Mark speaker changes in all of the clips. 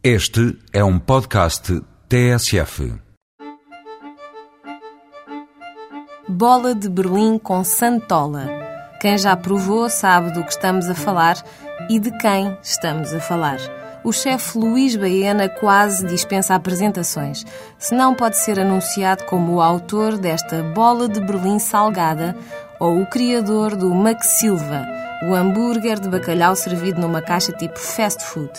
Speaker 1: Este é um podcast TSF.
Speaker 2: Bola de Berlim com Santola. Quem já provou sabe do que estamos a falar e de quem estamos a falar. O chefe Luís Baena quase dispensa apresentações, se não pode ser anunciado como o autor desta bola de Berlim salgada ou o criador do Max Silva, o hambúrguer de bacalhau servido numa caixa tipo fast food.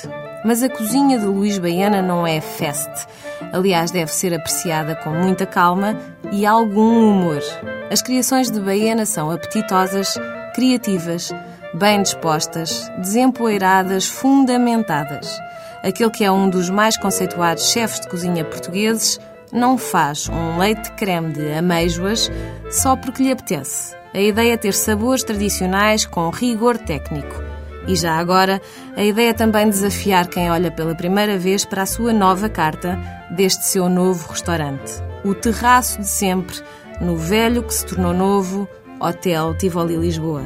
Speaker 2: Mas a cozinha de Luís Baena não é fast. Aliás, deve ser apreciada com muita calma e algum humor. As criações de Baena são apetitosas, criativas, bem dispostas, desempoeiradas, fundamentadas. Aquele que é um dos mais conceituados chefes de cozinha portugueses não faz um leite creme de amêijoas só porque lhe apetece. A ideia é ter sabores tradicionais com rigor técnico. E já agora, a ideia é também desafiar quem olha pela primeira vez para a sua nova carta deste seu novo restaurante. O terraço de sempre, no velho que se tornou novo, Hotel Tivoli Lisboa.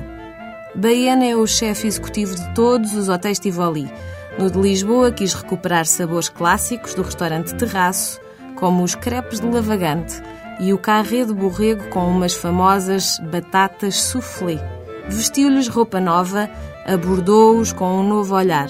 Speaker 2: Baena é o chefe executivo de todos os hotéis Tivoli. No de Lisboa quis recuperar sabores clássicos do restaurante Terraço, como os crepes de lavagante e o carré de borrego com umas famosas batatas soufflé. Vestiu-lhes roupa nova, abordou-os com um novo olhar.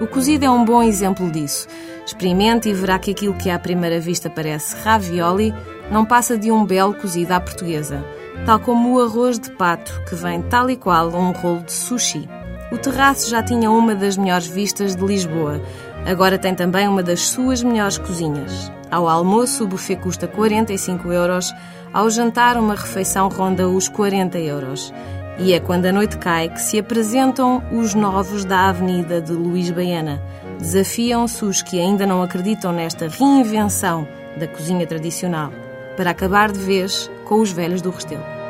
Speaker 2: O cozido é um bom exemplo disso. Experimente e verá que aquilo que à primeira vista parece ravioli não passa de um belo cozido à portuguesa, tal como o arroz de pato, que vem tal e qual um rolo de sushi. O terraço já tinha uma das melhores vistas de Lisboa, agora tem também uma das suas melhores cozinhas. Ao almoço, o buffet custa 45 euros, ao jantar, uma refeição ronda os 40 euros. E é quando a noite cai que se apresentam os novos da Avenida de Luís Baiana. Desafiam-se os que ainda não acreditam nesta reinvenção da cozinha tradicional, para acabar de vez com os velhos do Restelo.